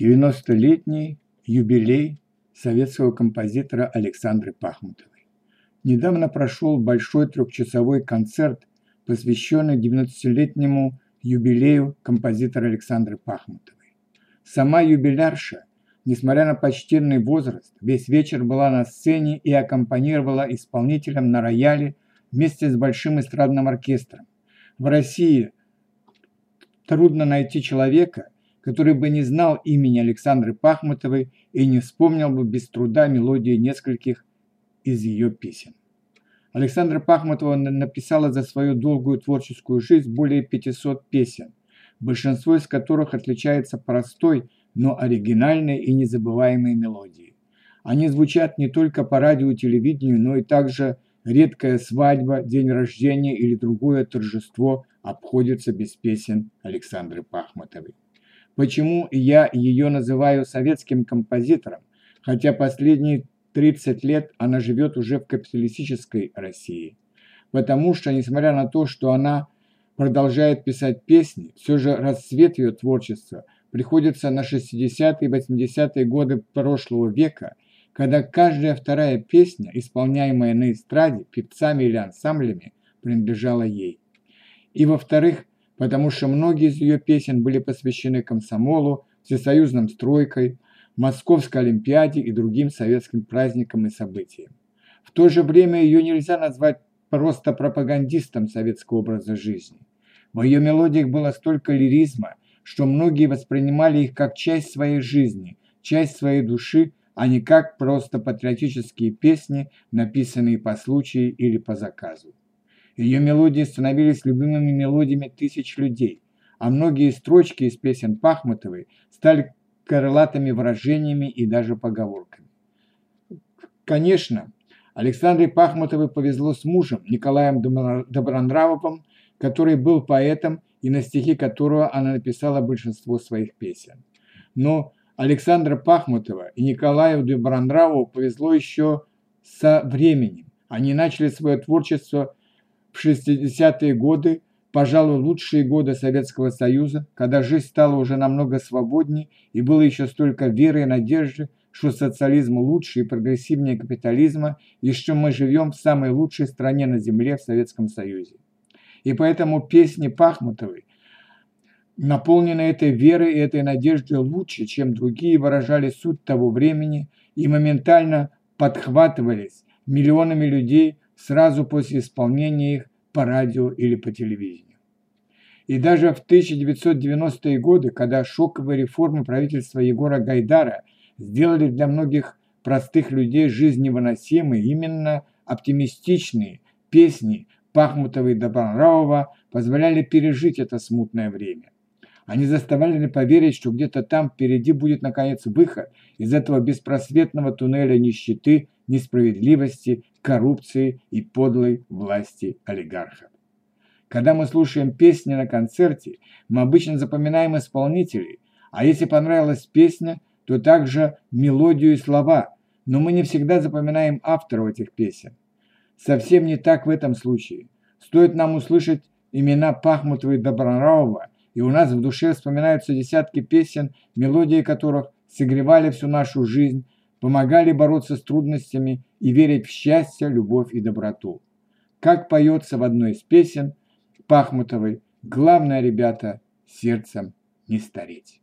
90-летний юбилей советского композитора Александры Пахмутовой. Недавно прошел большой трехчасовой концерт, посвященный 90-летнему юбилею композитора Александры Пахмутовой. Сама юбилярша, несмотря на почтенный возраст, весь вечер была на сцене и аккомпанировала исполнителям на рояле вместе с большим эстрадным оркестром. В России трудно найти человека, который бы не знал имени Александры Пахмутовой и не вспомнил бы без труда мелодии нескольких из ее песен. Александра Пахмутова написала за свою долгую творческую жизнь более 500 песен, большинство из которых отличается простой, но оригинальной и незабываемой мелодией. Они звучат не только по радио и телевидению, но и также редкая свадьба, день рождения или другое торжество обходятся без песен Александры Пахмутовой. Почему я ее называю советским композитором, хотя последние 30 лет она живет уже в капиталистической России? Потому что, несмотря на то, что она продолжает писать песни, все же расцвет ее творчества приходится на 60-е и 80-е годы прошлого века, когда каждая вторая песня, исполняемая на эстраде певцами или ансамблями, принадлежала ей. И во-вторых, потому что многие из ее песен были посвящены комсомолу, всесоюзным стройкой, Московской Олимпиаде и другим советским праздникам и событиям. В то же время ее нельзя назвать просто пропагандистом советского образа жизни. В ее мелодиях было столько лиризма, что многие воспринимали их как часть своей жизни, часть своей души, а не как просто патриотические песни, написанные по случаю или по заказу. Ее мелодии становились любимыми мелодиями тысяч людей, а многие строчки из песен Пахмутовой стали крылатыми выражениями и даже поговорками. Конечно, Александре Пахмутовой повезло с мужем Николаем Добронравовым, который был поэтом и на стихи которого она написала большинство своих песен. Но Александра Пахмутова и Николаю Добронравову повезло еще со временем. Они начали свое творчество в 60-е годы, пожалуй, лучшие годы Советского Союза, когда жизнь стала уже намного свободнее и было еще столько веры и надежды, что социализм лучше и прогрессивнее капитализма, и что мы живем в самой лучшей стране на земле в Советском Союзе. И поэтому песни Пахмутовой, наполненные этой верой и этой надеждой лучше, чем другие, выражали суть того времени и моментально подхватывались миллионами людей сразу после исполнения их по радио или по телевидению. И даже в 1990-е годы, когда шоковые реформы правительства Егора Гайдара сделали для многих простых людей жизнь невыносимой, именно оптимистичные песни Пахмутова и Добронравова позволяли пережить это смутное время. Они заставляли поверить, что где-то там впереди будет наконец выход из этого беспросветного туннеля нищеты, несправедливости, коррупции и подлой власти олигархов. Когда мы слушаем песни на концерте, мы обычно запоминаем исполнителей, а если понравилась песня, то также мелодию и слова, но мы не всегда запоминаем авторов этих песен. Совсем не так в этом случае. Стоит нам услышать имена Пахмутова и Добронравова, и у нас в душе вспоминаются десятки песен, мелодии которых согревали всю нашу жизнь, помогали бороться с трудностями и верить в счастье, любовь и доброту. Как поется в одной из песен Пахмутовой «Главное, ребята, сердцем не стареть».